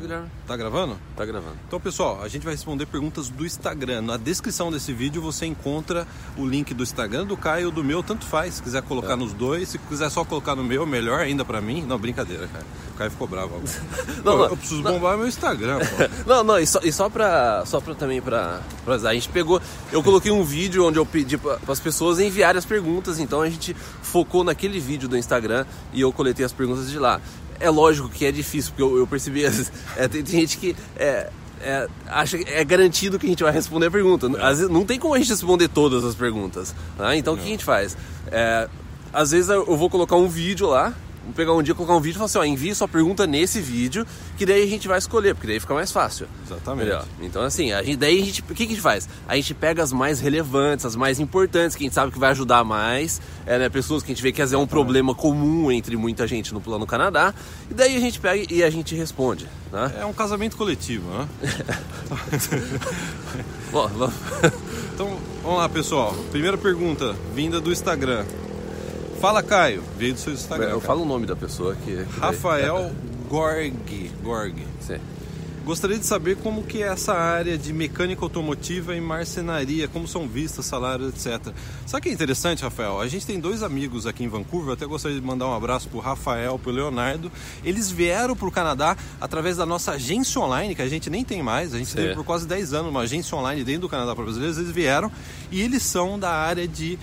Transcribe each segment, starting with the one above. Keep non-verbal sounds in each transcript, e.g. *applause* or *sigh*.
Gravando, Guilherme? Tá gravando? Tá gravando. Então, pessoal, a gente vai responder perguntas do Instagram. Na descrição desse vídeo você encontra o link do Instagram do Caio do meu, tanto faz. Se quiser colocar É. nos dois, se quiser só colocar no meu, melhor ainda pra mim. Não, brincadeira, cara. O Caio ficou bravo agora. *laughs* Não, não, eu preciso bombar meu Instagram. *laughs* Não, não, e só, e só pra. Só pra também pra, pra. A gente pegou. Eu coloquei um vídeo onde eu pedi para as pessoas enviarem as perguntas, então a gente focou naquele vídeo do Instagram e eu coletei as perguntas de lá. É lógico que é difícil, porque eu, eu percebi. *laughs* é, tem, tem gente que. É, é, acha que é garantido que a gente vai responder a pergunta. Às vezes não tem como a gente responder todas as perguntas. tá? Então o que a gente faz? É, às vezes eu vou colocar um vídeo lá, vou pegar um dia, colocar um vídeo e falar assim, ó, envie sua pergunta nesse vídeo, que daí a gente vai escolher, porque daí fica mais fácil. Exatamente. Entendeu? Então assim, a gente, daí a gente, o que, que a gente faz? A gente pega as mais relevantes, as mais importantes, que a gente sabe que vai ajudar mais, é, né, pessoas que a gente vê que às vezes é um problema comum entre muita gente no plano Canadá, e daí a gente pega e a gente responde. Né? É um casamento coletivo, né? *laughs* Bom, vamos- Então, vamos lá, pessoal. Primeira pergunta, vinda do Instagram. Fala, Caio. Veio do seu Instagram. eu cara. falo o nome da pessoa que. que daí- Rafael Gorg. Gorg. Sim. Gostaria de saber como que é essa área de mecânica automotiva e marcenaria, como são vistas, salários, etc. Sabe o que é interessante, Rafael? A gente tem dois amigos aqui em Vancouver, eu até gostaria de mandar um abraço pro Rafael, pro Leonardo. Eles vieram pro Canadá através da nossa agência online, que a gente nem tem mais, a gente Sim. teve por quase 10 anos uma agência online dentro do Canadá para brasileiros, eles vieram e eles são da área de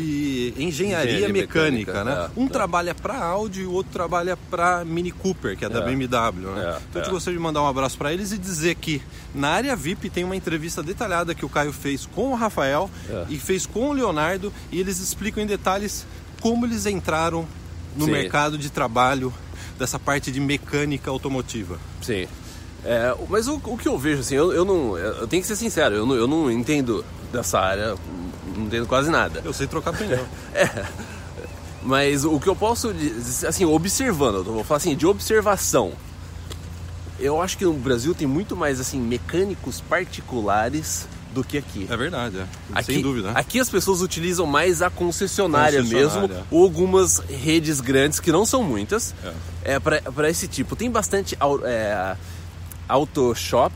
de engenharia, Engenharia mecânica, mecânica, né? é, um é. trabalha para Audi e o outro trabalha para Mini Cooper, que é da É. BMW, né? É, Então eu te gostaria de mandar um abraço para eles e dizer que na área VIP tem uma entrevista detalhada que o Caio fez com o Rafael e fez com o Leonardo e eles explicam em detalhes como eles entraram no Sim. mercado de trabalho dessa parte de mecânica automotiva. Sim. É, mas o, o que eu vejo, assim, eu, eu não. Eu tenho que ser sincero, eu não, eu não entendo dessa área, não entendo quase nada. Eu sei trocar pneu. *laughs* Mas o que eu posso dizer, assim, observando, eu vou falar assim, de observação. Eu acho que no Brasil tem muito mais, assim, mecânicos particulares do que aqui. É verdade, é. Aqui, sem dúvida. Aqui as pessoas utilizam mais a concessionária, Concessionária. mesmo, ou algumas redes grandes, que não são muitas, é. para esse tipo. Tem bastante é, auto shop,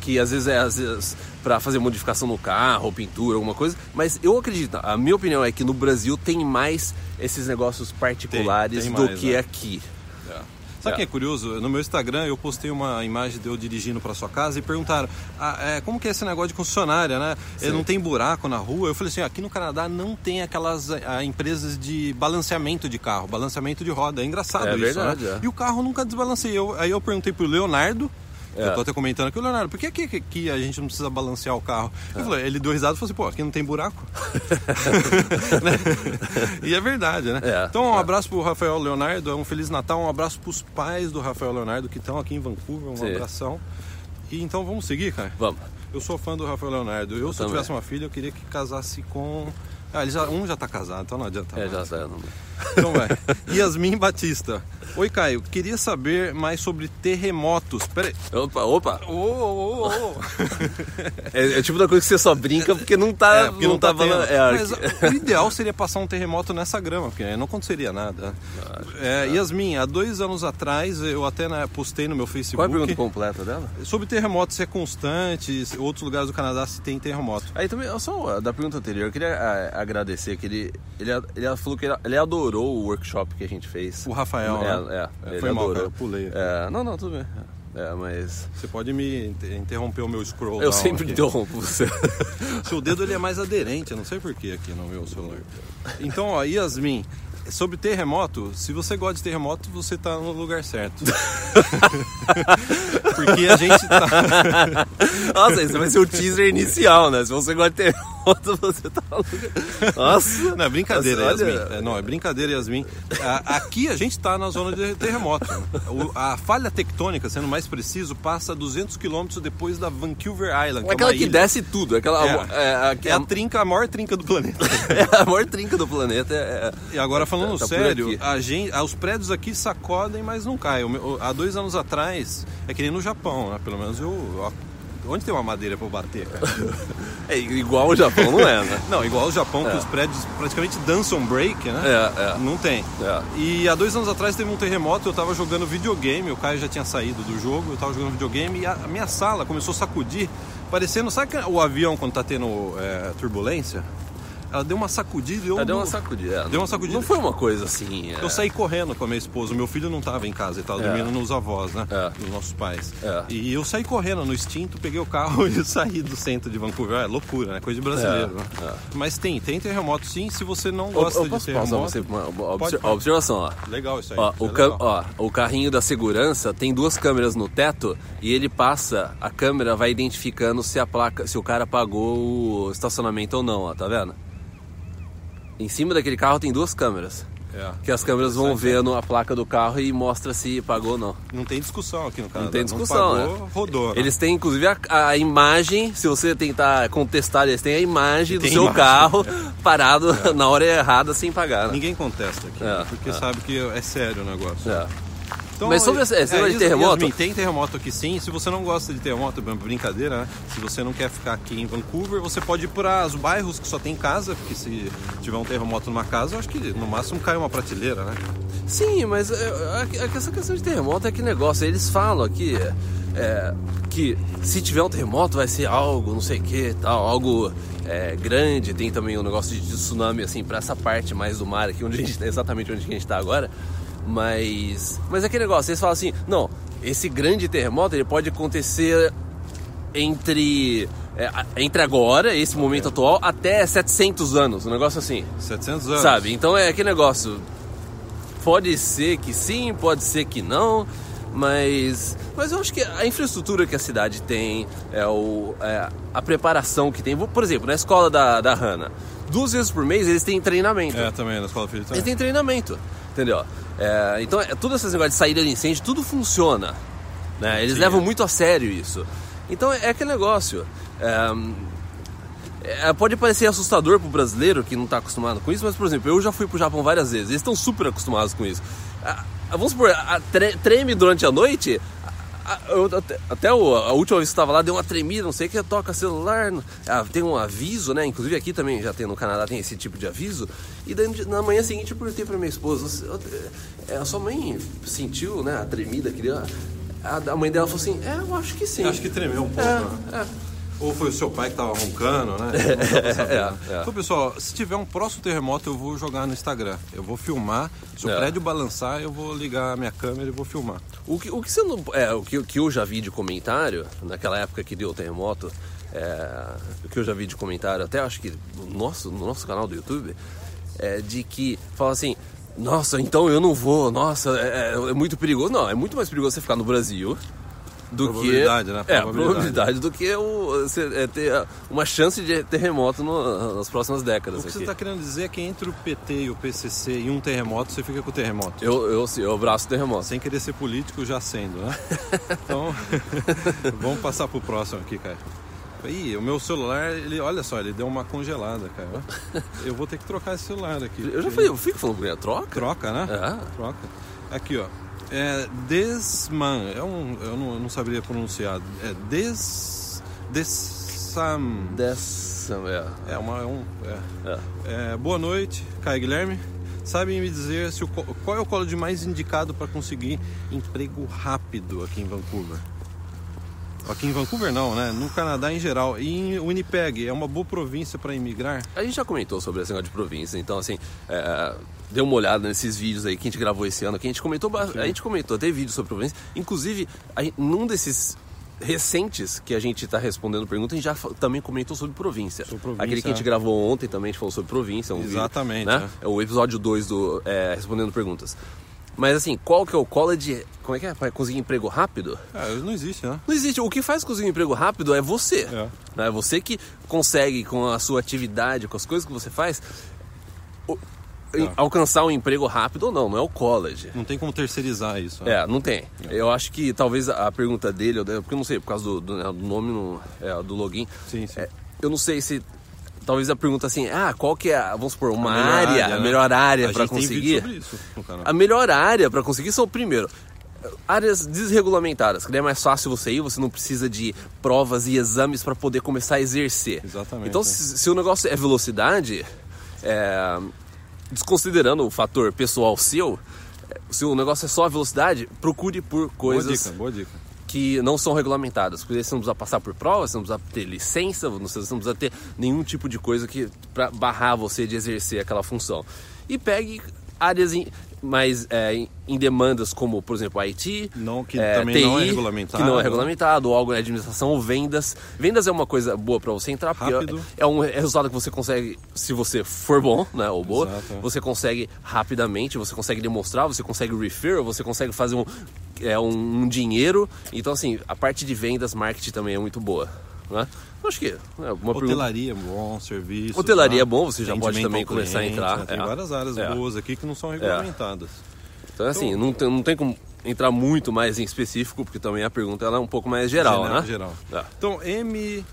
que às vezes é às vezes para fazer modificação no carro, ou pintura, alguma coisa, mas eu acredito, a minha opinião é que no Brasil tem mais esses negócios particulares tem do mais, que né? aqui. Sabe o É. que é curioso? No meu Instagram eu postei uma imagem de eu dirigindo para sua casa e perguntaram ah, é, como que é esse negócio de concessionária, né? É, Sim. não tem buraco na rua? Eu falei assim, aqui no Canadá não tem aquelas ah, empresas de balanceamento de carro, balanceamento de roda. É engraçado É isso, verdade, né? é. E o carro nunca desbalanceia. Eu- aí eu perguntei pro Leonardo, É. eu tô até comentando aqui, o Leonardo, por que aqui, aqui a gente não precisa balancear o carro? Ele, falou, ele deu risada e falou assim, pô, aqui não tem buraco. *laughs* Né? E é verdade, né? É, então um é. abraço pro Rafael Leonardo, um Feliz Natal, um abraço pros pais do Rafael Leonardo que estão aqui em Vancouver, um Sim. abração. E então vamos seguir, cara? Vamos. Eu sou fã do Rafael Leonardo. Eu, se eu tivesse uma filha, eu queria que casasse com. Ah, ele já, um já tá casado, então não adianta. É, mais. já tá. não- Então vai. Yasmin Batista. Oi, Caio. Queria saber mais sobre terremotos. Peraí. Opa, opa! Ô, ô, ô. *laughs* É, é o tipo da coisa que você só brinca porque não tá. É, porque não, tá, falando- tendo. é, Mas o ideal seria passar um terremoto nessa grama, porque aí não aconteceria nada. É, Yasmin, há dois anos atrás, eu até né, postei no meu Facebook. Qual é a pergunta completa dela? Sobre terremotos, se é constante, se outros lugares do Canadá se tem terremoto. Aí também, só da pergunta anterior, eu queria ah, agradecer que ele, ele, ele falou que ele, ele adorou o workshop que a gente fez. O Rafael, é, né? é, É, foi mal, adorou. cara, eu pulei. É, não, não, tudo bem. É, mas Você pode me inter- interromper o meu scroll eu sempre aqui. interrompo você. *laughs* Seu dedo ele é mais aderente, eu não sei porquê aqui no meu celular. Então, ó, Yasmin, sobre terremoto, se você gosta de terremoto, você tá no lugar certo. *laughs* Porque a gente tá. *laughs* Nossa, esse vai ser o teaser inicial, né? Se você gosta de terremoto, você tá. Nossa! Não, é brincadeira, Nossa, olha- Yasmin. É, não, é brincadeira, Yasmin. Aqui a gente tá na zona de terremoto. A falha tectônica, sendo mais preciso, passa 200 quilômetros depois da Vancouver Island. Que é Aquela uma que ilha. desce tudo, aquela. É, É, a, É a trinca, a maior trinca do planeta. *laughs* é a maior trinca do planeta. É, E agora falando Tá- tá sério, a gente, os prédios aqui sacodem, mas não caem. Há dois anos atrás, é que nem no Japão, né? Pelo menos eu, eu Onde tem uma madeira eu bater, cara? *laughs* É igual o Japão, não é, né? Não, igual o Japão, que os prédios praticamente dançam break, né? É, é. Não tem. É. E há dois anos atrás teve um terremoto, eu tava jogando videogame, o Caio já tinha saído do jogo, eu tava jogando videogame e a minha sala começou a sacudir, parecendo, sabe o avião quando tá tendo é, turbulência? Ela deu uma sacudida e eu. Ela deu uma sacudida. Deu uma sacudida. Não foi uma coisa assim. é. Eu saí correndo com a minha esposa. Meu filho não estava em casa, ele estava É. dormindo nos avós, né? É. Dos nossos pais. É. E eu saí correndo no instinto, peguei o carro *laughs* e saí do centro de Vancouver. É loucura, né? Coisa de brasileiro. né? É. Mas tem, tem terremoto sim. Se você não Eu, gosta eu de posso terremoto. você uma, uma obser- Pode, observação, ó. Legal isso aí. Ó, o, é legal. ó, o carrinho da segurança tem duas câmeras no teto e ele passa, a câmera vai identificando se a placa, se o cara pagou o estacionamento ou não, ó, tá vendo? Em cima daquele carro tem duas câmeras. É. Que as câmeras vão Interessante, vendo a placa do carro e mostra se pagou ou não. Não tem discussão aqui no Canadá. tem discussão, pagou, né? rodou. né? Eles têm inclusive a, a imagem, se você tentar contestar, eles têm a imagem do seu imagem, carro *laughs* parado na hora errada sem pagar. Né? Ninguém contesta aqui, É, porque é. sabe que é sério o negócio. É. Então, Mas sobre esse- esse negócio de terremoto- Yasmin, tem terremoto aqui sim. Se você não gosta de terremoto, é brincadeira, né? Se você não quer ficar aqui em Vancouver, você pode ir para os bairros que só tem casa, porque se tiver um terremoto numa casa, eu acho que no máximo cai uma prateleira, né? Sim, mas é, a- essa questão de terremoto é que negócio. Eles falam aqui é, que se tiver um terremoto vai ser algo, não sei o que, tal, algo é, grande. Tem também o negócio de, tsunami, assim, pra essa parte mais do mar aqui, onde a gente, exatamente onde a gente tá agora. Mas, mas é aquele negócio, eles falam assim, não, esse grande terremoto ele pode acontecer entre, é, entre agora, esse momento atual, até 700 anos, um negócio assim. 700 anos. Sabe? Então é aquele negócio. Pode ser que sim, pode ser que não, mas, mas eu acho que a infraestrutura que a cidade tem, é o, é a preparação que tem. Por exemplo, na escola da, da Hannah, duas vezes por mês eles têm treinamento. É, também, na escola Eles também. têm treinamento, entendeu? É, então, é, todos esses negócios de saída de incêndio, tudo funciona. Né? Eles Sim, levam muito a sério isso. Então, é, aquele negócio. É, é, pode parecer assustador pro brasileiro que não tá acostumado com isso, mas, por exemplo, eu já fui pro Japão várias vezes. Eles estão super acostumados com isso. Ah, vamos supor, a tre- treme durante a noite... ah, eu até, até o- a última vez que estava lá deu uma tremida, não sei o que, toca celular, ah, tem um aviso, né? Inclusive aqui também já tem no Canadá tem esse tipo de aviso. E daí, na manhã seguinte eu perguntei pra minha esposa, "Você- é, a sua mãe sentiu, né, a tremida, queria. A, a mãe dela falou assim, é, eu acho que sim. Eu acho que tremeu um pouco, É, né? é. Ou foi o seu pai que tava roncando, né? *laughs* Né? É, é. Então, pessoal, se tiver um próximo terremoto, eu vou jogar no Instagram. Eu vou filmar. Se o É. prédio balançar, eu vou ligar a minha câmera e vou filmar. O que, o que você não. É, o que, que eu já vi de comentário, naquela época que deu o terremoto, é, o que eu já vi de comentário, até acho que no nosso, no nosso canal do YouTube, é de que fala assim. Nossa, então eu não vou, nossa, é- é muito perigoso. Não, é muito mais perigoso você ficar no Brasil do que. Probabilidade, né? É, Probabilidade. probabilidade do que o, é, ter uma chance de terremoto no- nas próximas décadas. O que aqui. você está querendo dizer é que entre o PT e o PCC e um terremoto, você fica com o terremoto. eu, eu, sim, eu abraço o terremoto. Sem querer ser político, já sendo, né? *laughs* Então, *laughs* vamos passar pro próximo aqui, cara. Ih, o meu celular, ele, olha só, ele deu uma congelada, cara. Eu vou ter que trocar esse celular aqui. Eu já falei, eu fico falando troca? Troca, né? É. Troca. Aqui, ó. É Desman. É um, eu não, eu não saberia pronunciar. É Des. Desam. Dessa, é. É uma. É um, é. é. É, boa noite, Caio Guilherme. Sabem me dizer se o, qual é o college mais indicado para conseguir emprego rápido aqui em Vancouver? Aqui em Vancouver não, né? No Canadá em geral. E em Winnipeg, é uma boa província para imigrar? A gente já comentou sobre esse negócio de província, então assim, é, dê uma olhada nesses vídeos aí que a gente gravou esse ano, que a gente comentou, a gente comentou até vídeos sobre província, inclusive num desses recentes que a gente está respondendo perguntas, a gente já também comentou sobre província. Sobre província, Aquele que a gente é. gravou ontem também, a gente falou sobre província. Um Exatamente, Vídeo, né? é. É o episódio 2 do é, Respondendo Perguntas. Mas assim, qual que é o college, como é que é, para conseguir emprego rápido? Ah, não existe, né? Não existe. O que faz conseguir emprego rápido é você. É. Né? É você que consegue, com a sua atividade, com as coisas que você faz, É. alcançar um emprego rápido ou não. Não é o college. Não tem como terceirizar isso. né? É, não tem. Eu acho que talvez a a pergunta dele, porque eu não sei, por causa do, do, né, do nome, no- é, do login. Sim, sim. É, eu não sei se. Talvez a pergunta assim, ah, qual que é, a- vamos supor, uma melhor área, área, a né? melhor área A para conseguir? sobre isso no canal. A melhor área para conseguir são, primeiro, áreas desregulamentadas, que daí é mais fácil você ir, você não precisa de provas e exames para poder começar a exercer. Exatamente. Então, é. se, se o negócio é velocidade, é, desconsiderando o fator pessoal seu, se o negócio é só a velocidade, procure por Boa coisas dica, boa dica. que não são regulamentadas. Porque você não precisa passar por prova, você não precisa ter licença, você não precisa ter nenhum tipo de coisa que para barrar você de exercer aquela função. E pegue áreas em, mais é, em- em demandas como, por exemplo, IT, Não, que é, também TI, não é regulamentado. que não é regulamentado, algo na administração, ou vendas. Vendas é uma coisa boa para você entrar, porque Rápido. é um resultado que você consegue, se você for bom, né, ou boa, Exato, é. você consegue rapidamente, você consegue demonstrar, você consegue refer, você consegue fazer um, é, um, um dinheiro. Então, assim, a parte de vendas, marketing também é muito boa. Né? Acho que é uma pergunta. Hotelaria é bom, serviço. Hotelaria tá? é bom, você já pode também começar a entrar, né? Tem é. várias áreas É. boas aqui que não são regulamentadas. Então, assim, não tem, não tem como entrar muito mais em específico, porque também a pergunta ela é um pouco mais geral, Geral, né? geral. É. Então, M,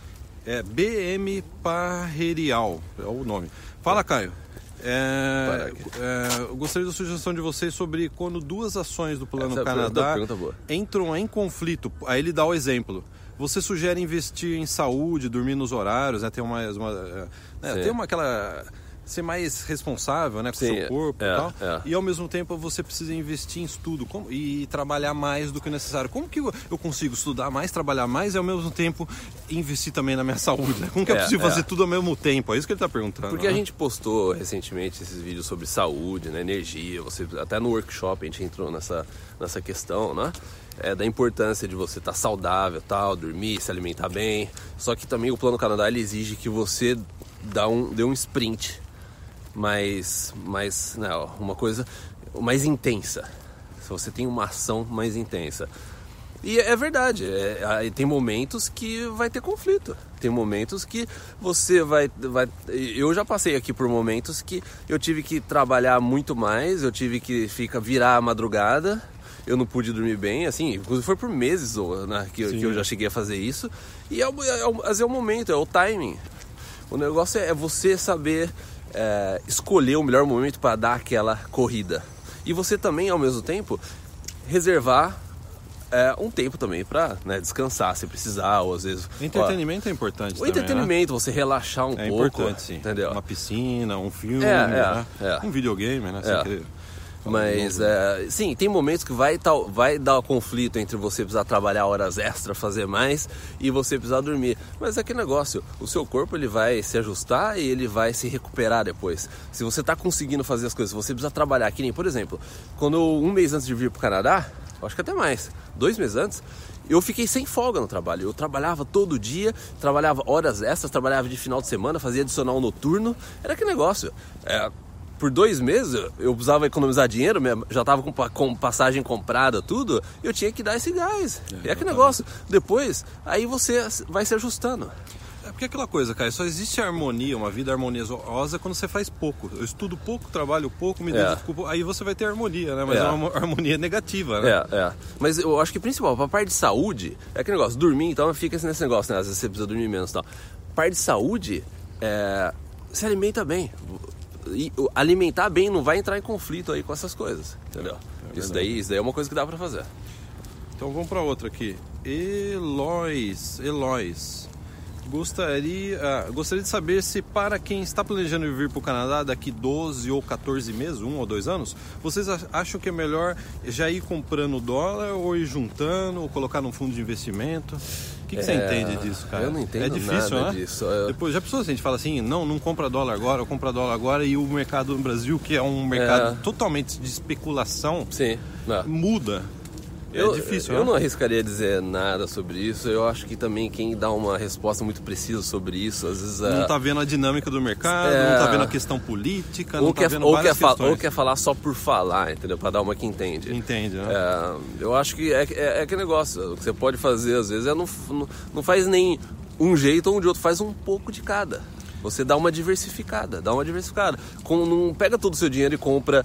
é, BM Parrerial é o nome. Fala, Caio. É, é, eu gostaria da sugestão de vocês sobre quando duas ações do Plano Essa é Canadá pergunta entram em conflito. Aí ele dá o exemplo. Você sugere investir em saúde, dormir nos horários, né? Ter uma, uma é, né, ter uma aquela ser mais responsável, né, com o Sim, seu corpo é, e tal. é. E ao mesmo tempo você precisa investir em estudo como- e trabalhar mais do que o necessário. Como que eu eu consigo estudar mais, trabalhar mais e ao mesmo tempo investir também na minha *laughs* saúde? Né? Como que é, É, possível é. fazer tudo ao mesmo tempo? É isso que ele está perguntando. Porque a né? gente postou recentemente esses vídeos sobre saúde, né, energia, você até no workshop a gente entrou nessa, nessa questão, né? É, da importância de você estar saudável, tal, dormir, se alimentar bem. Só que também o Plano Canadá exige que você dá um, dê um sprint mais, mais não, uma coisa mais intensa. Se você tem uma ação mais intensa. E é verdade, é, tem momentos que vai ter conflito. Tem momentos que você vai, vai. Eu já passei aqui por momentos que eu tive que trabalhar muito mais, eu tive que ficar, virar a madrugada, eu não pude dormir bem, assim, inclusive foi por meses ou, né, que, que eu já cheguei a fazer isso. E é, o- é, é o momento, é o timing. O negócio é você saber é, escolher o melhor momento para dar aquela corrida. E você também, ao mesmo tempo, reservar é, um tempo também para descansar se precisar, ou às vezes. Entretenimento é importante ó, o também, né? entretenimento, você relaxar um É pouco. importante, sim. Entendeu? Uma piscina, um filme, É, é, né? é. um videogame, né? Mas, novo. é, sim, tem momentos que vai, tal, vai dar conflito entre você precisar trabalhar horas extra, fazer mais, e você precisar dormir. Mas é que negócio, o seu corpo ele vai se ajustar e ele vai se recuperar depois. Se você está conseguindo fazer as coisas, se você precisa trabalhar, que nem, por exemplo, quando eu- um mês antes de vir para o Canadá, acho que até mais, dois meses antes, eu fiquei sem folga no trabalho. Eu trabalhava todo dia, trabalhava horas extras, trabalhava de final de semana, fazia adicional noturno. Era que negócio. É, por dois meses eu- precisava economizar dinheiro, já estava com, com passagem comprada, tudo, eu tinha que dar esse gás. É, que negócio. Depois, aí você vai se ajustando. É porque é aquela coisa, cara, só existe harmonia, uma vida harmoniosa quando você faz pouco. Eu estudo pouco, trabalho pouco, me É. dedico pouco, aí você vai ter harmonia, né? Mas é, É. uma *laughs* harmonia negativa, né? É, é. Mas eu acho que principal, pra parte de saúde, é aquele negócio, dormir, então fica nesse negócio, né? Às vezes você precisa dormir menos e tal. Parte de saúde, é, se alimenta bem. Alimentar bem não vai entrar em conflito aí com essas coisas, entendeu? isso, daí, isso daí é uma coisa que dá pra fazer. Então vamos para outra aqui. Elois, Elois. Gostaria, ah, gostaria de saber se para quem está planejando vir para o Canadá daqui 12 ou 14 meses, um ou dois anos, vocês ach- acham que é melhor já ir comprando dólar ou ir juntando ou colocar num fundo de investimento? O que, que você É, entende disso, cara? eu não entendo É difícil, nada né? disso. Eu- Depois, já pensou se a gente fala assim, não, não compra dólar agora, compra dólar agora e o mercado no Brasil, que é um mercado É. totalmente de especulação, Sim. né? muda. É eu, difícil, Eu né? não arriscaria dizer nada sobre isso. Eu acho que também quem dá uma resposta muito precisa sobre isso, às vezes. Não é- tá vendo a dinâmica do mercado, É. não tá vendo a questão política, não ou, tá quer, vendo ou, quer várias fa- questões. ou quer falar só por falar, entendeu? Pra dar uma que entende. Entende, né? É, eu acho que é, é, é que negócio. O que você pode fazer às vezes é não, não, não faz nem um jeito ou um de outro, faz um pouco de cada. Você dá uma diversificada, dá uma diversificada. Com, não pega todo o seu dinheiro e compra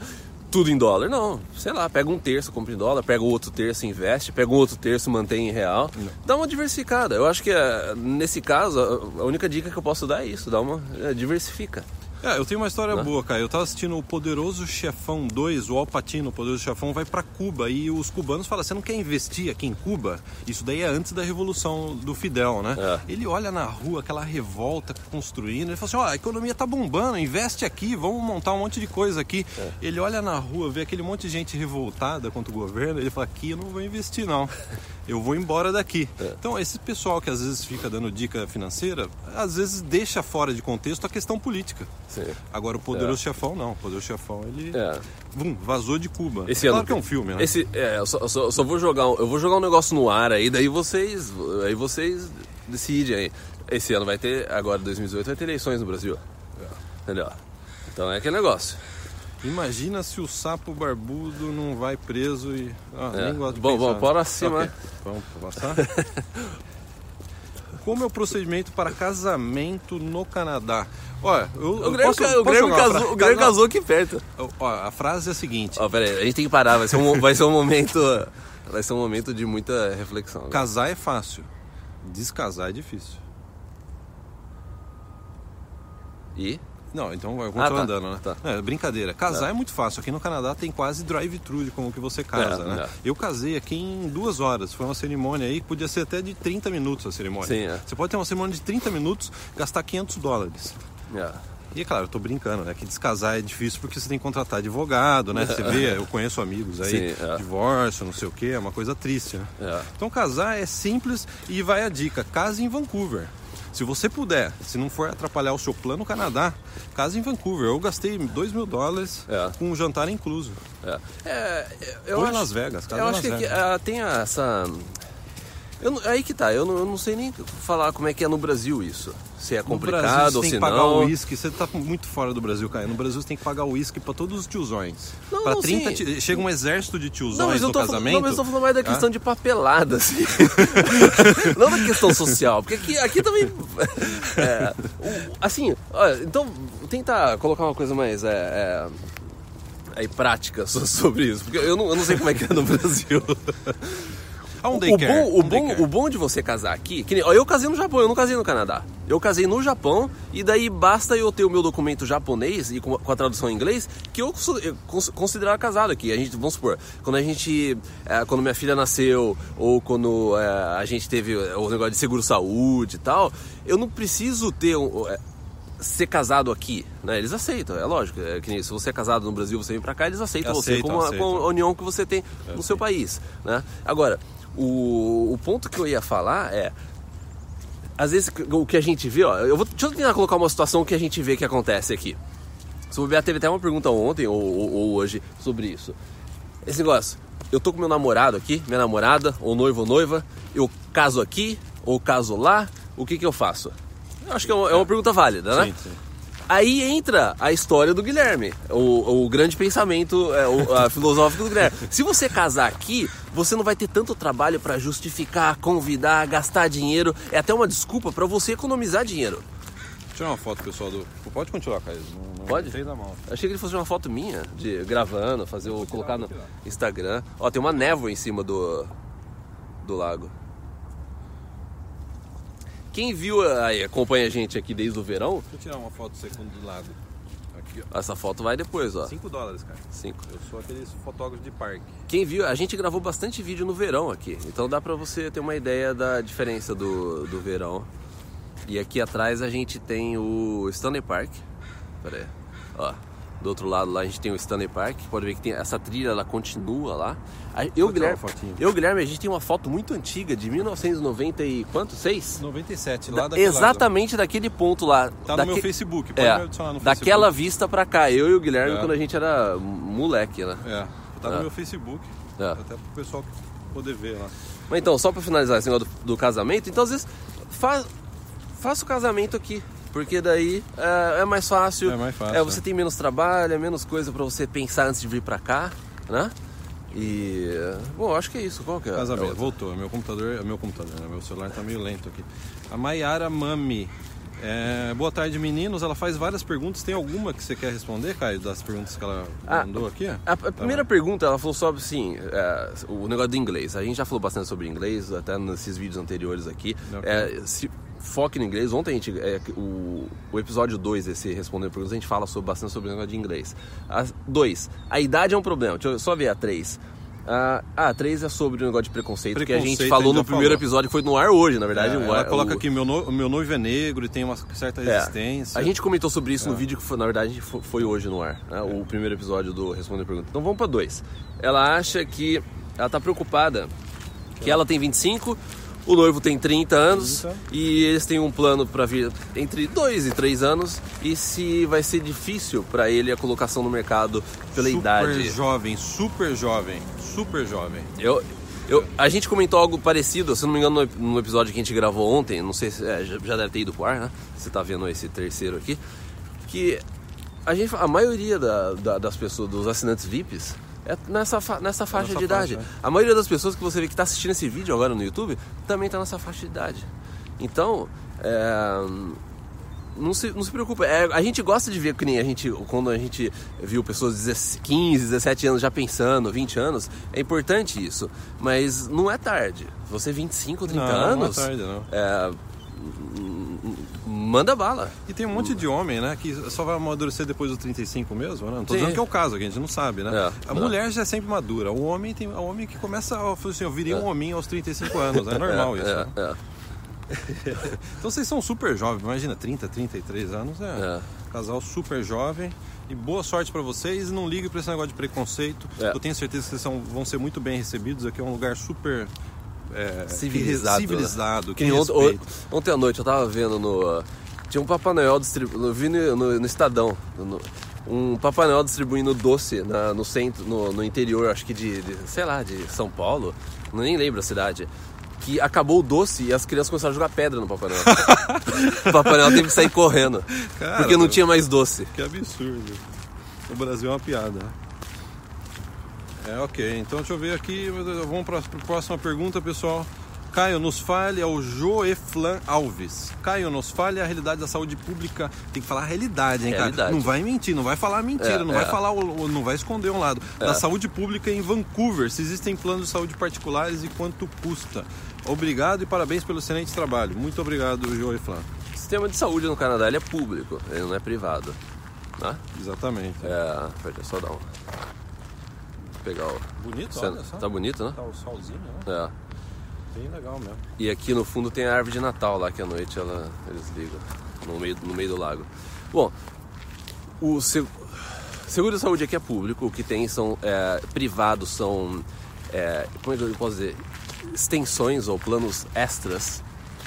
tudo em dólar. Não, sei lá, pega um terço, compra em dólar, pega o outro terço, investe, pega um outro terço, mantém em real. Dá uma diversificada. Eu acho que é, nesse caso, a- a única dica que eu posso dar é isso, dá uma é, diversifica. É, eu tenho uma história né? boa, cara. Eu tava assistindo o Poderoso Chefão 2, o Alpatino, o Poderoso Chefão, vai para Cuba e os cubanos falam: você não quer investir aqui em Cuba? Isso daí é antes da revolução do Fidel, né? É. Ele olha na rua, aquela revolta construindo, ele fala assim: ó, oh, a economia tá bombando, investe aqui, vamos montar um monte de coisa aqui. É. Ele olha na rua, vê aquele monte de gente revoltada contra o governo, ele fala: aqui eu não vou investir, não. *laughs* Eu vou embora daqui. É. Então, esse pessoal que às vezes fica dando dica financeira, às vezes deixa fora de contexto a questão política. Sim. Agora, o Poderoso é. Chefão não. O Poderoso Chefão, ele é. Vum, vazou de Cuba. Esse é claro ano, que é um filme, né? Esse, é, eu só, só, só, vou jogar um, eu vou jogar um negócio no ar aí, daí vocês, aí vocês decidem aí. Esse ano vai ter, agora 2018, vai ter eleições no Brasil. É. Entendeu? Então é aquele negócio. Imagina se o sapo barbudo não vai preso e. Ah, é. nem gosto de Bom, vamos para cima. Okay. Vamos passar? *laughs* Como é o procedimento para casamento no Canadá? Olha, eu, o Grêmio, posso, o Grêmio, casou, o Grêmio casou aqui perto. Ó, a frase é a seguinte. Ó, peraí, a gente tem que parar, vai ser um, vai ser um momento. Vai ser um momento de muita reflexão. Casar é fácil, descasar é difícil. E? Não, então vai continuar ah, tá. andando, né? Tá. É, brincadeira. Casar é. é. muito fácil. Aqui no Canadá tem quase drive-thru de como que você casa, é, né? É. Eu casei aqui em duas horas. Foi uma cerimônia aí que podia ser até de 30 minutos a cerimônia. Sim, é. Você pode ter uma cerimônia de 30 minutos, gastar 500 dólares. É. E é claro, eu tô brincando, né? Que descasar é difícil porque você tem que contratar advogado, né? Você *laughs* vê, eu conheço amigos aí, Sim, é. divórcio, não sei o que, é uma coisa triste, né? É. Então casar é simples e vai a dica, case em Vancouver. Se você puder, se não for atrapalhar o seu plano Canadá, casa em Vancouver. Eu gastei 2 mil dólares é. com um jantar incluso. É. É, eu Ou acho, em Las Vegas, Eu acho Vegas. que uh, tem essa eu, aí que tá, eu não, eu não, sei nem falar como é que é no Brasil isso. Se é complicado Brasil, ou se não. você tem que pagar o uísque, você tá muito fora do Brasil, cara. No Brasil você tem que pagar o uísque pra todos os tiozões. Não, pra 30, sim. chega um exército de tiozões não, no casamento. Falando, não, mas eu tô falando mais da questão ah? de papelada, assim. *laughs* não da questão social, porque aqui, aqui também... É, assim, olha, então, tentar colocar uma coisa mais... É, é, aí prática sobre isso, porque eu não, eu não sei como é que é no Brasil. Um o, bom, o, bom, o bom de você casar aqui, que nem, ó, eu casei no Japão, eu não casei no Canadá. Eu casei no Japão e daí basta eu ter o meu documento japonês e com, com a tradução em inglês que eu, eu considerar casado aqui. A gente, vamos supor, quando a gente, é, quando minha filha nasceu ou quando é, a gente teve o negócio de seguro saúde e tal, eu não preciso ter um, é, ser casado aqui, né? Eles aceitam, é lógico. É que se você é casado no Brasil, você vem para cá, eles aceitam, aceitam você com, a, com a união que você tem no seu país, né? Agora, o, o ponto que eu ia falar é. Às vezes o que a gente vê, ó, eu vou, deixa eu tentar colocar uma situação que a gente vê que acontece aqui. O teve até uma pergunta ontem ou, ou, ou hoje sobre isso. Esse negócio, eu tô com meu namorado aqui, minha namorada, ou noivo ou noiva, eu caso aqui ou caso lá, o que que eu faço? Eu acho que é uma, é uma pergunta válida, né? Sim, sim. Aí entra a história do Guilherme, o, o grande pensamento é, o, a *laughs* filosófico do Guilherme. Se você casar aqui, você não vai ter tanto trabalho para justificar, convidar, gastar dinheiro. É até uma desculpa para você economizar dinheiro. Tirar uma foto, pessoal, do. Pode continuar, Caio. Não, não Pode? Na mão. Achei que ele fosse uma foto minha, de gravando, fazer o. colocar no Instagram. Ó, tem uma névoa em cima do. do lago. Quem viu, aí, acompanha a gente aqui desde o verão. Deixa eu tirar uma foto do segundo do lago. Aqui, ó. Essa foto vai depois, ó. 5 dólares, cara. 5. Eu sou aquele fotógrafo de parque. Quem viu, a gente gravou bastante vídeo no verão aqui. Então dá pra você ter uma ideia da diferença do, do verão. E aqui atrás a gente tem o Stanley Park. Pera aí. Ó. Do outro lado lá a gente tem o Stanley Park. Pode ver que tem essa trilha, ela continua lá. Eu, Guilherme, eu, Guilherme, a gente tem uma foto muito antiga de 1990 e quanto? 6? 97, lá da, Exatamente lado. daquele ponto lá. Tá Daque... no meu Facebook, pode é, me adicionar no Facebook. Daquela vista pra cá, eu e o Guilherme é. quando a gente era moleque, né? É, tá no é. meu Facebook. É. Até pro pessoal poder ver lá. Mas então, só pra finalizar esse negócio do, do casamento, então às vezes faz, faça o casamento aqui. Porque daí é, é, mais fácil. É mais fácil. É, você tem menos trabalho, é menos coisa para você pensar antes de vir para cá, né? E. Bom, acho que é isso. Qual que é? Casamento, voltou. Meu computador, meu computador, né? meu celular tá meio lento aqui. A Maiara Mami. É, boa tarde, meninos. Ela faz várias perguntas. Tem alguma que você quer responder, Caio, das perguntas que ela ah, mandou aqui? A, a tá primeira pergunta, ela falou sobre, assim, é, o negócio do inglês. A gente já falou bastante sobre inglês, até nesses vídeos anteriores aqui. Okay. É, se, foque no inglês. Ontem a gente, é, o, o episódio 2 desse Respondendo Perguntas, a gente fala sobre, bastante sobre o negócio de inglês. 2. A, a idade é um problema. Deixa eu só ver a 3. Ah, a 3 é sobre o negócio de preconceito, preconceito que a gente falou no primeiro falou. episódio, que foi no ar hoje, na verdade. É, ela coloca o... aqui, meu, no, meu noivo é negro e tem uma certa é, resistência. A gente comentou sobre isso é. no vídeo que, foi, na verdade, foi hoje no ar, né? o primeiro episódio do Responder Pergunta. Então vamos para 2. Ela acha que, ela tá preocupada que ela tem 25, o noivo tem 30 anos 30. e eles têm um plano para vir entre 2 e 3 anos e se vai ser difícil para ele a colocação no mercado pela super idade. Super jovem, super jovem, super jovem. Eu, eu, a gente comentou algo parecido, se não me engano, no, no episódio que a gente gravou ontem, não sei se é, já deve ter ido pro ar, né? Você tá vendo esse terceiro aqui, que a, gente, a maioria da, da, das pessoas, dos assinantes VIPs, é nessa, fa nessa faixa nessa de idade. Faixa, é. A maioria das pessoas que você vê que está assistindo esse vídeo agora no YouTube também está nessa faixa de idade. Então, é, não, se, não se preocupe. É, a gente gosta de ver que nem a gente, quando a gente viu pessoas de 15, 17 anos já pensando, 20 anos, é importante isso. Mas não é tarde. Você 25, 30 não, anos. Não é tarde, não. É, manda bala. E tem um monte de homem, né, que só vai amadurecer depois dos 35 mesmo, né? Não tô Sim. dizendo que é o caso, que a gente não sabe, né? É, a mulher já é sempre madura. O homem tem o homem que começa, assim, eu virei é. um homem aos 35 anos, é normal *laughs* é, isso. É, né? *laughs* *laughs* então vocês são super jovens, imagina, 30, 33 anos, é, é. casal super jovem. E boa sorte para vocês não ligue para esse negócio de preconceito. É. Eu tenho certeza que vocês são, vão ser muito bem recebidos. Aqui é um lugar super é, civilizado. Civilizado, né? que ontem, ontem à noite eu tava vendo no. Tinha um Papai Noel distribuindo. Eu vi no, no, no Estadão. No, um Papai Noel distribuindo doce na, no centro, no, no interior, acho que de, de, sei lá, de São Paulo. Nem lembro a cidade que acabou o doce e as crianças começaram a jogar pedra no Papai Noel. *laughs* o Papai Noel teve que sair correndo. Cara, porque não tinha mais doce. Que absurdo. O Brasil é uma piada. É, ok. Então deixa eu ver aqui. Vamos para a próxima pergunta, pessoal. Caio, nos fale ao Joeflan Alves. Caio, nos fale a realidade da saúde pública. Tem que falar a realidade, hein, realidade. cara? Não vai mentir, não vai falar mentira, é, não é. vai falar, não vai esconder um lado. É. Da saúde pública em Vancouver, se existem planos de saúde particulares e quanto custa. Obrigado e parabéns pelo excelente trabalho. Muito obrigado, Joeflan. O sistema de saúde no Canadá ele é público, ele não é privado. Né? Exatamente. É, peraí, só dar um pegar o. Bonito, olha só. Tá bonito, né? Tá o solzinho, né? É. Bem legal mesmo. E aqui no fundo tem a árvore de Natal lá que à noite ela, eles ligam no meio, no meio do lago. Bom, o seguro de saúde aqui é público, o que tem são é, privados, são. É, como é que eu posso dizer? Extensões ou planos extras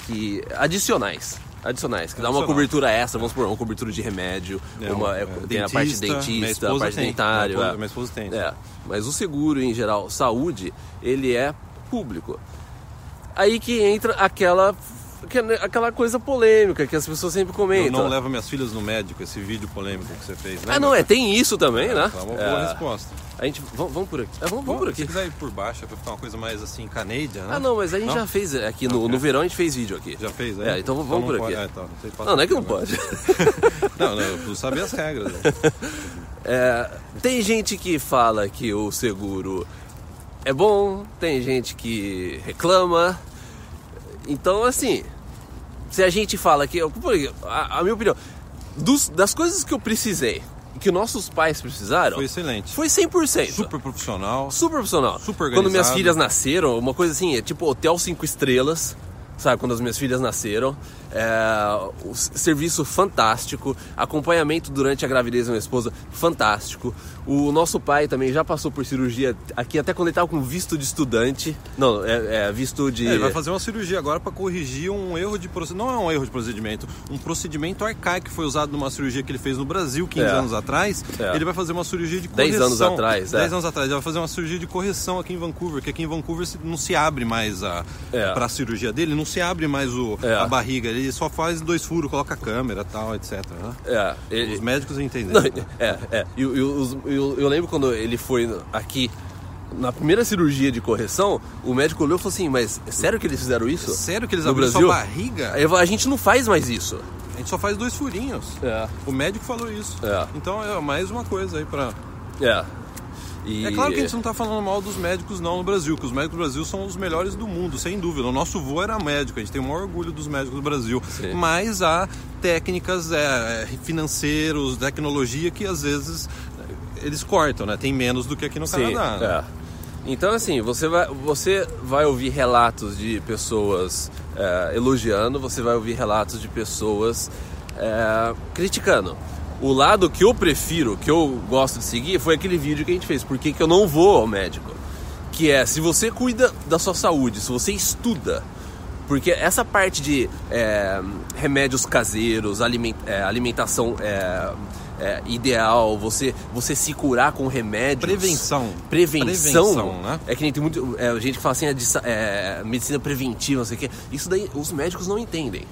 que adicionais adicionais, que dá uma cobertura extra, vamos supor, uma cobertura de remédio, é, uma, é, é, tem dentista, a parte dentista, a parte tem, dentária. Minha, minha esposa tem. É, mas o seguro em geral, saúde, ele é público. Aí que entra aquela aquela coisa polêmica que as pessoas sempre comentam. Eu não levo minhas filhas no médico, esse vídeo polêmico que você fez, né? Ah, não, é, tem isso também, é, né? Tá uma boa é. resposta. A gente, vamos, vamos por aqui. É, vamos, vamos, por aqui. Se quiser ir por baixo, é pra ficar uma coisa mais assim, canadian, né? Ah, não, mas a gente não? já fez aqui no, no verão, a gente fez vídeo aqui. Já fez, é? É, então vamos então por aqui. Pode, é, então, não, não, não, é que não pode. *laughs* não, não, eu preciso saber as regras. Né? *laughs* É, tem gente que fala que o seguro é bom, tem gente que reclama. Então, assim, se a gente fala que. A, a minha opinião, dos, das coisas que eu precisei que nossos pais precisaram. Foi excelente. Foi 100%. Super profissional. Super profissional. Super organizado. Quando minhas filhas nasceram, uma coisa assim, é tipo hotel 5 estrelas, sabe? Quando as minhas filhas nasceram. É, o serviço fantástico, acompanhamento durante a gravidez da minha esposa fantástico. O nosso pai também já passou por cirurgia aqui até quando ele estava com visto de estudante. Não, é, é visto de. É, ele vai fazer uma cirurgia agora para corrigir um erro de procedimento. Não é um erro de procedimento, um procedimento arcaico que foi usado numa cirurgia que ele fez no Brasil 15 é. anos atrás. É. Ele vai fazer uma cirurgia de correção. 10 anos atrás, 10 é. anos atrás. Ele vai fazer uma cirurgia de correção aqui em Vancouver, que aqui em Vancouver não se abre mais a. É. Para a cirurgia dele, não se abre mais o, a barriga. Ele só faz dois furos, coloca a câmera tal, etc. Né? É, ele... Os médicos entenderam. Não, é, é. E, e os, eu, eu lembro quando ele foi aqui na primeira cirurgia de correção, o médico olhou e falou assim: Mas é sério que eles fizeram isso? É sério que eles no abriram Brasil? sua barriga? Aí a gente não faz mais isso. A gente só faz dois furinhos. É. O médico falou isso. É. Então é mais uma coisa aí pra. É. E... É claro que a gente não está falando mal dos médicos não no Brasil, que os médicos do Brasil são os melhores do mundo, sem dúvida. O nosso vô era médico, a gente tem o maior orgulho dos médicos do Brasil. Sim. Mas há técnicas é, financeiros, tecnologia que às vezes eles cortam, né? Tem menos do que aqui no Sim, Canadá. né? é. Então, assim, você vai, você vai ouvir relatos de pessoas é, elogiando, você vai ouvir relatos de pessoas é, criticando. O lado que eu prefiro, que eu gosto de seguir, foi aquele vídeo que a gente fez. Por que que eu não vou ao médico? Que é, se você cuida da sua saúde, se você estuda, porque essa parte de é, remédios caseiros, aliment, é, alimentação é, é, ideal, você, você se curar com remédios. Prevenção. Prevenção. Prevenção, né? É que nem tem muito, é, gente que fala assim, é, de sa- é, medicina preventiva, não sei o quê. Isso daí os médicos não entendem.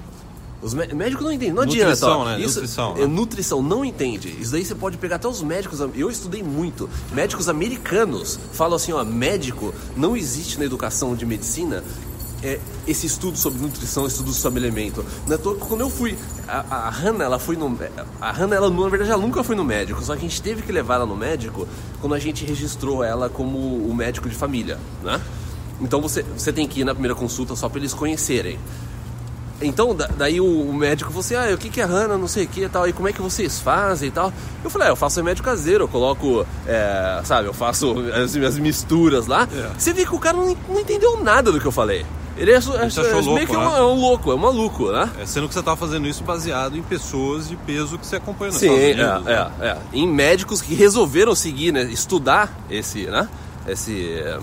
Os mé- médicos não entendem, não adianta. Nutrição, ó. né? Isso, Nutrição, é, né? nutrição, não entende. Isso daí você pode pegar até os médicos. Eu estudei muito. Médicos americanos falam assim: ó, médico não existe na educação de medicina é, esse estudo sobre nutrição, estudo sobre alimento. É à toa quando eu fui. A, a Hannah, ela foi no. A Hannah, ela, na verdade, ela nunca foi no médico. Só que a gente teve que levar ela no médico quando a gente registrou ela como o médico de família, né? Então você, você tem que ir na primeira consulta só para eles conhecerem. Então, da- daí o, o médico falou assim, ah, o que, que é rana, não sei o que e tal, e como é que vocês fazem e tal. Eu falei, ah, eu faço remédio caseiro, eu coloco, é, sabe, eu faço *laughs* as minhas misturas lá. É. Você vê que o cara não, não entendeu nada do que eu falei. Ele é, é, é meio louco, que um, né? é um louco, é um maluco, né? É, sendo que você está fazendo isso baseado em pessoas de peso que você acompanha nos Sim, é, Estados né? é, é. Em médicos que resolveram seguir, né? Estudar esse, né? Esse, eh,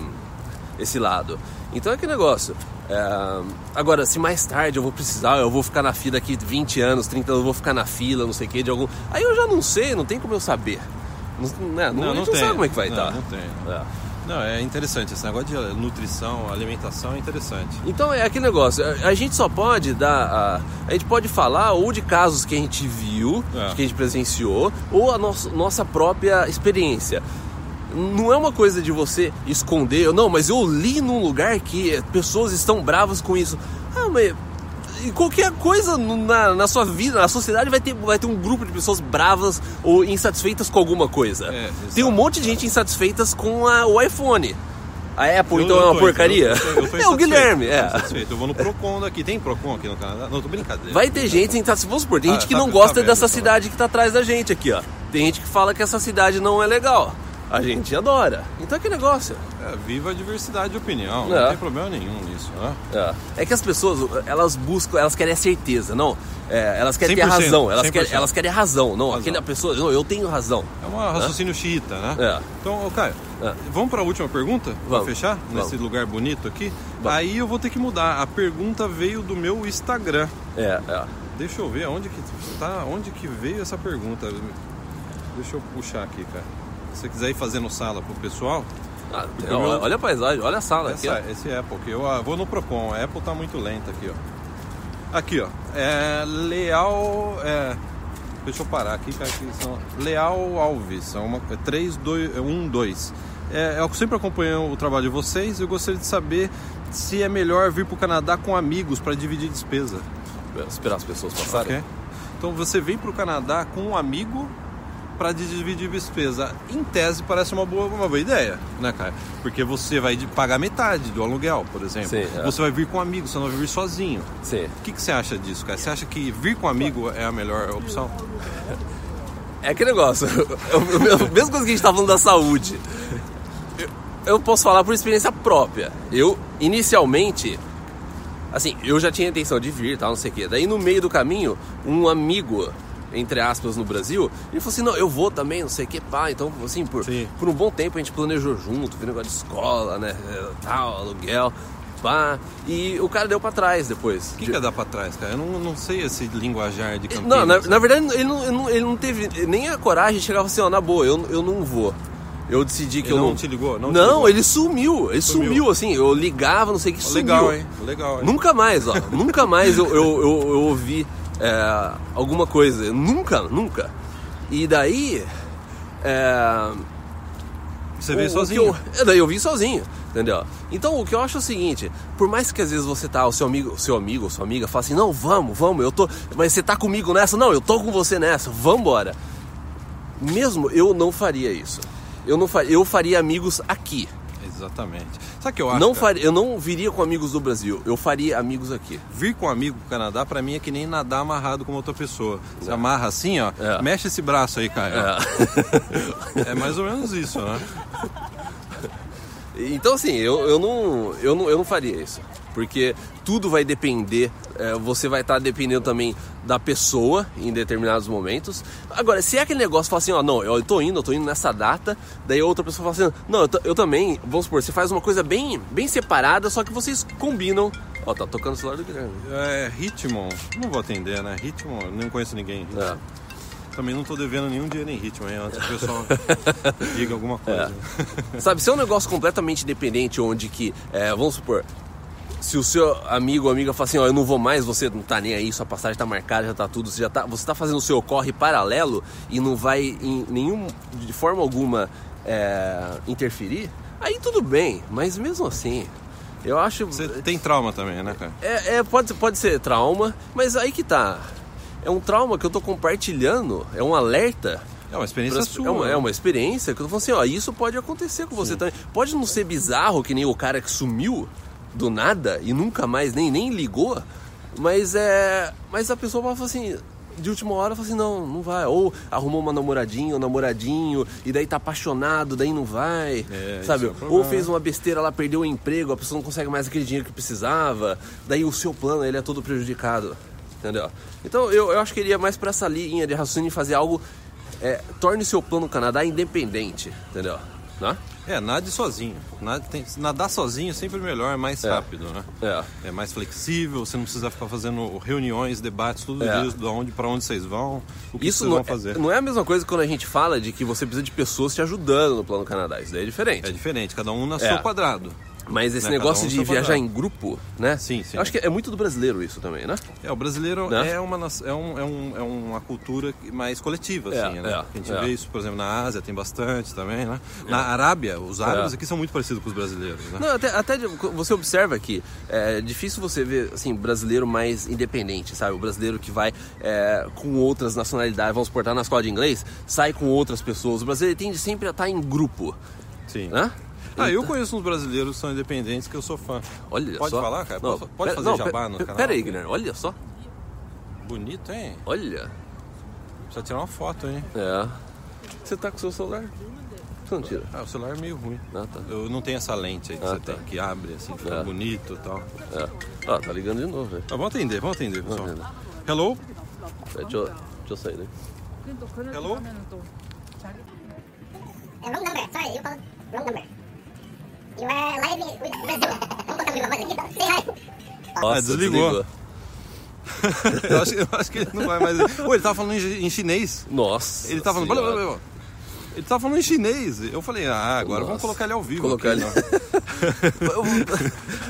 esse lado. Então é que negócio. É, agora, se mais tarde eu vou precisar, eu vou ficar na fila daqui 20 anos, 30 anos, eu vou ficar na fila, não sei o que, de algum. Aí eu já não sei, não tem como eu saber. Não, né, não, gente não tem. sabe como é que vai não, estar. Não tem. É. Não, é interessante. Esse negócio de nutrição, alimentação é interessante. Então é aquele negócio, a a gente só pode dar. A, a gente pode falar ou de casos que a gente viu, É. que a gente presenciou, ou a nossa própria experiência. Não é uma coisa de você esconder, não, mas eu li num lugar que pessoas estão bravas com isso. Ah, mas e qualquer coisa na, na sua vida, na sociedade, vai ter, vai ter um grupo de pessoas bravas ou insatisfeitas com alguma coisa. É, Tem um monte de gente insatisfeitas com a- o iPhone. A Apple, Eu- então, eu é uma porcaria? eu *laughs* é o Guilherme, é. Eu vou no Procon daqui. Tem Procon aqui no Canadá? Não, tô brincadeira. Vai ter gente insatisfeita. Vamos supor, tem Ah, gente que tá- não tá gosta vendo, dessa tá cidade que tá atrás da gente aqui, ó. Tem gente que fala que essa cidade não é legal. A gente adora. Então que negócio. É, viva a diversidade de opinião. É. Não tem problema nenhum nisso, né? É. É que as pessoas, elas buscam, elas querem a certeza, não. É, elas querem ter 100%, razão, elas 100%. querem, elas querem a razão, não. Razão. Aquela pessoa, não, eu tenho razão. É um raciocínio xiita, né? É. Então, Caio, É. vamos para a última pergunta? Pra Vamos. fechar? Vamos. Nesse lugar bonito aqui? Vamos. Aí eu vou ter que mudar. A pergunta veio do meu Instagram. É, é. Deixa eu ver onde que tá, onde que veio essa pergunta. Deixa eu puxar aqui, cara. Se você quiser ir fazendo sala pro pessoal, Ah, o meu- Olha a paisagem, olha a sala aqui. essa, ó. esse Apple aqui, eu ah, vou no Procon, a Apple tá muito lenta aqui, ó. Aqui, ó. É Leal. É, deixa eu parar aqui, cara. Que são, Leal Alves, é uma, é 3, 2, é 1, 2. É, eu sempre acompanho o trabalho de vocês eu gostaria de saber se é melhor vir pro Canadá com amigos para dividir despesa. Esperar as pessoas passarem. Ok? Então você vem pro Canadá com um amigo para dividir despesa. Em tese parece uma boa, uma boa ideia, né, cara? Porque você vai pagar metade do aluguel, por exemplo. Sim, é. Você vai vir com um amigo, você não vai vir sozinho. Sim. O que, que você acha disso, cara? Você acha que vir com um amigo é a melhor opção? É aquele negócio, *laughs* mesma coisa que a gente tá falando da saúde. Eu, eu posso falar por experiência própria. Eu, inicialmente, assim, eu já tinha a intenção de vir, tal, não sei o quê. Daí no meio do caminho, um amigo, entre aspas, no Brasil, ele falou assim, não, eu vou também, não sei o que, pá. Então, assim, por, Sim. por um bom tempo a gente planejou junto, viu negócio de escola, né, é, tal, aluguel, pá. E o cara deu pra trás depois. O que, que é dar pra trás, cara? Eu não, não sei esse linguajar de Campinas. Não, na, na verdade ele não, ele, não, ele não teve nem a coragem de chegar e falar assim, ó, na boa, eu, eu não vou. Eu decidi que Ele eu não não. te ligou? Não Não, ligou? ele sumiu. Ele sumiu. Sumiu. assim. Eu ligava, não sei o que, sumiu. Legal, hein? Legal, hein? Nunca mais, ó. nunca mais eu, eu, eu, eu ouvi é, alguma coisa. Nunca, nunca. E daí. É, Você veio sozinho? eu- daí eu vim sozinho, entendeu? Então o que eu acho é o seguinte, por mais que às vezes você tá, o seu amigo, seu amigo, sua amiga fala assim, não, vamos, vamos, eu tô. Mas você tá comigo nessa? Não, eu tô com você nessa, vambora. Mesmo eu não faria isso. eu não faria, eu faria amigos aqui. Exatamente. Sabe o que eu acho? Não faria, eu não viria com amigos do Brasil, eu faria amigos aqui. Vir com um amigo pro Canadá, pra mim, é que nem nadar amarrado com outra pessoa. Você amarra assim, ó, É. mexe esse braço aí, Caio. É. *laughs* É mais ou menos isso, né? Então assim, eu, eu, não, eu, não, eu não faria isso. Porque tudo vai depender, é, você vai estar dependendo também da pessoa em determinados momentos. Agora, se é aquele negócio fala assim, ó, não, eu tô indo, eu tô indo nessa data, daí outra pessoa fala assim, não, eu, eu também, vamos supor, você faz uma coisa bem, bem separada, só que vocês combinam. Ó, tá tocando o celular do Guilherme. É, ritmo, não vou atender, né? Ritmo, eu nem conheço ninguém. É. Também não tô devendo nenhum dia nem ritmo, aí antes que o pessoal *laughs* diga alguma É. coisa. Sabe, se é um negócio completamente independente, onde que, é, vamos supor, se o seu amigo ou amiga fala assim, ó, eu não vou mais, você não tá nem aí, sua passagem tá marcada, já tá tudo, você já tá, você tá fazendo o seu corre paralelo e não vai em nenhum, de forma alguma é, interferir, aí tudo bem, mas mesmo assim, eu acho... Você tem trauma também, né, cara? É, é, pode, pode ser trauma, mas aí que tá. É um trauma que eu tô compartilhando, é um alerta É uma experiência Pra- sua. É uma, né? é uma experiência que eu tô falando assim, ó, isso pode acontecer com você também. Pode não ser bizarro que nem o cara que sumiu do nada e nunca mais nem, nem ligou, mas é. Mas a pessoa fala assim. De última hora fala assim, não, não vai. Ou arrumou uma namoradinha ou namoradinho, e daí tá apaixonado, daí não vai. É, sabe? é o problema. ou fez uma besteira lá, perdeu o emprego, a pessoa não consegue mais aquele dinheiro que precisava. Daí o seu plano ele é todo prejudicado. Entendeu? Então eu, eu acho que iria mais pra essa linha de raciocínio e fazer algo é, torne seu plano Canadá independente, entendeu? Né? É, nade sozinho. Nade- tem- nadar sozinho é sempre melhor, é mais É. rápido, né? É. É mais flexível, você não precisa ficar fazendo reuniões, debates todos os É. dias, de onde para onde vocês vão, o que Isso vocês não, vão fazer. é, não é a mesma coisa quando a gente fala de que você precisa de pessoas te ajudando no plano Canadá. Isso daí é diferente. É diferente, cada um na É. seu quadrado. Mas esse Né, negócio um de viajar em grupo, né? Sim, sim. Eu acho que é muito do brasileiro isso também, né? É, o brasileiro Né? é, uma, é, um, é, um, é uma cultura mais coletiva, É, assim, né? é, a gente é. vê isso, por exemplo, na Ásia tem bastante também, né? Na Arábia, os árabes É. aqui são muito parecidos com os brasileiros, né? Não, até, até você observa que é difícil você ver assim brasileiro mais independente, sabe? O brasileiro que vai é, com outras nacionalidades, vamos portar na escola de inglês, sai com outras pessoas. O brasileiro tende sempre a estar em grupo, Sim. né? Ah, eu conheço uns brasileiros que são independentes que eu sou fã. Olha pode só. Pode falar, cara? Não, pode, pode pera, fazer não, jabá pera, no canal? Pera aí, Guilherme, olha só. Bonito, hein? Olha. Precisa tirar uma foto, hein? É. Você tá com o seu celular? Você não tira? Ah, o celular é meio ruim. Ah, tá. Eu não tenho essa lente aí que ah, você tá. tem, que abre assim, fica é. bonito e tal. É. Ah, tá ligando de novo, velho. Ah, vamos atender, vamos atender, pessoal. Vamos atender. Hello? É, deixa, eu, deixa eu sair né? daí. Hello? Hello number, sorry, eu called wrong number. You are live with Brazil. Vamos contar comigo, mas say hi. Nossa, desligou. *laughs* eu, acho, eu acho que ele não vai mais. Pô, ele tava falando em, em chinês. Nossa. Ele tava falando. senhora. Blá, blá, blá, blá. Ele tava falando em chinês. Eu falei, ah, agora vamos Nossa. colocar ele ao vivo. Colocar aqui, ele- né?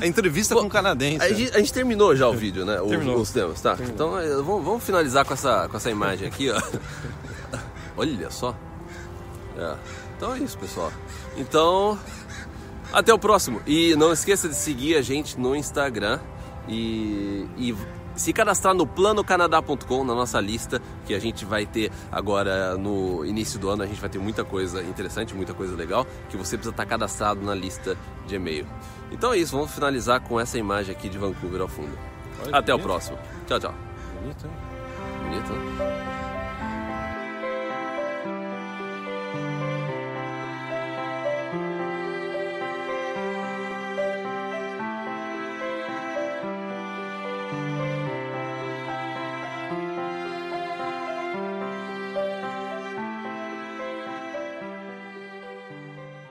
*laughs* É entrevista com um canadense. A gente, a gente terminou já o vídeo, né? O- Terminou. Os temas, tá? Então eh, vamos, vamos finalizar com essa, com essa imagem aqui, ó. *laughs* Olha só. É. Então é isso, pessoal. Então, até o próximo. E não esqueça de seguir a gente no Instagram e, e se cadastrar no planocanadá.com, na nossa lista, que a gente vai ter agora no início do ano. A gente vai ter muita coisa interessante, muita coisa legal, que você precisa estar cadastrado na lista de e-mail. Então é isso, vamos finalizar com essa imagem aqui de Vancouver ao fundo. Olha, Até o bonito. próximo. Tchau, tchau. Bonito, hein? Bonito, né?